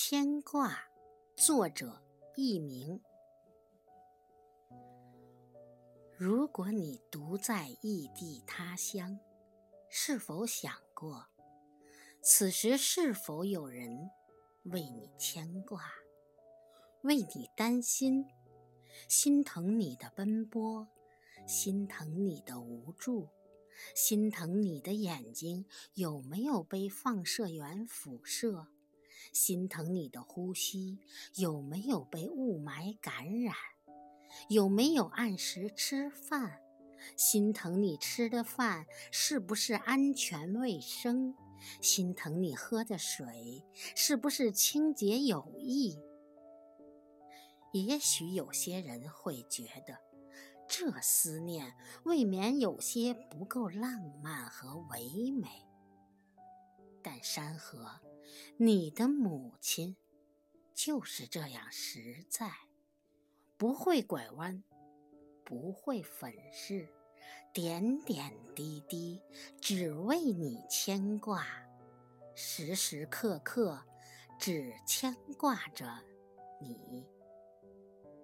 牵挂，作者佚名。如果你独在异地他乡，是否想过，此时是否有人为你牵挂，为你担心，心疼你的奔波，心疼你的无助，心疼你的眼睛有没有被放射源辐射？心疼你的呼吸有没有被雾霾感染，有没有按时吃饭？心疼你吃的饭是不是安全卫生？心疼你喝的水是不是清洁有益？也许有些人会觉得，这思念未免有些不够浪漫和唯美。但山河，你的母亲就是这样实在，不会拐弯，不会粉饰，点点滴滴只为你牵挂，时时刻刻只牵挂着你。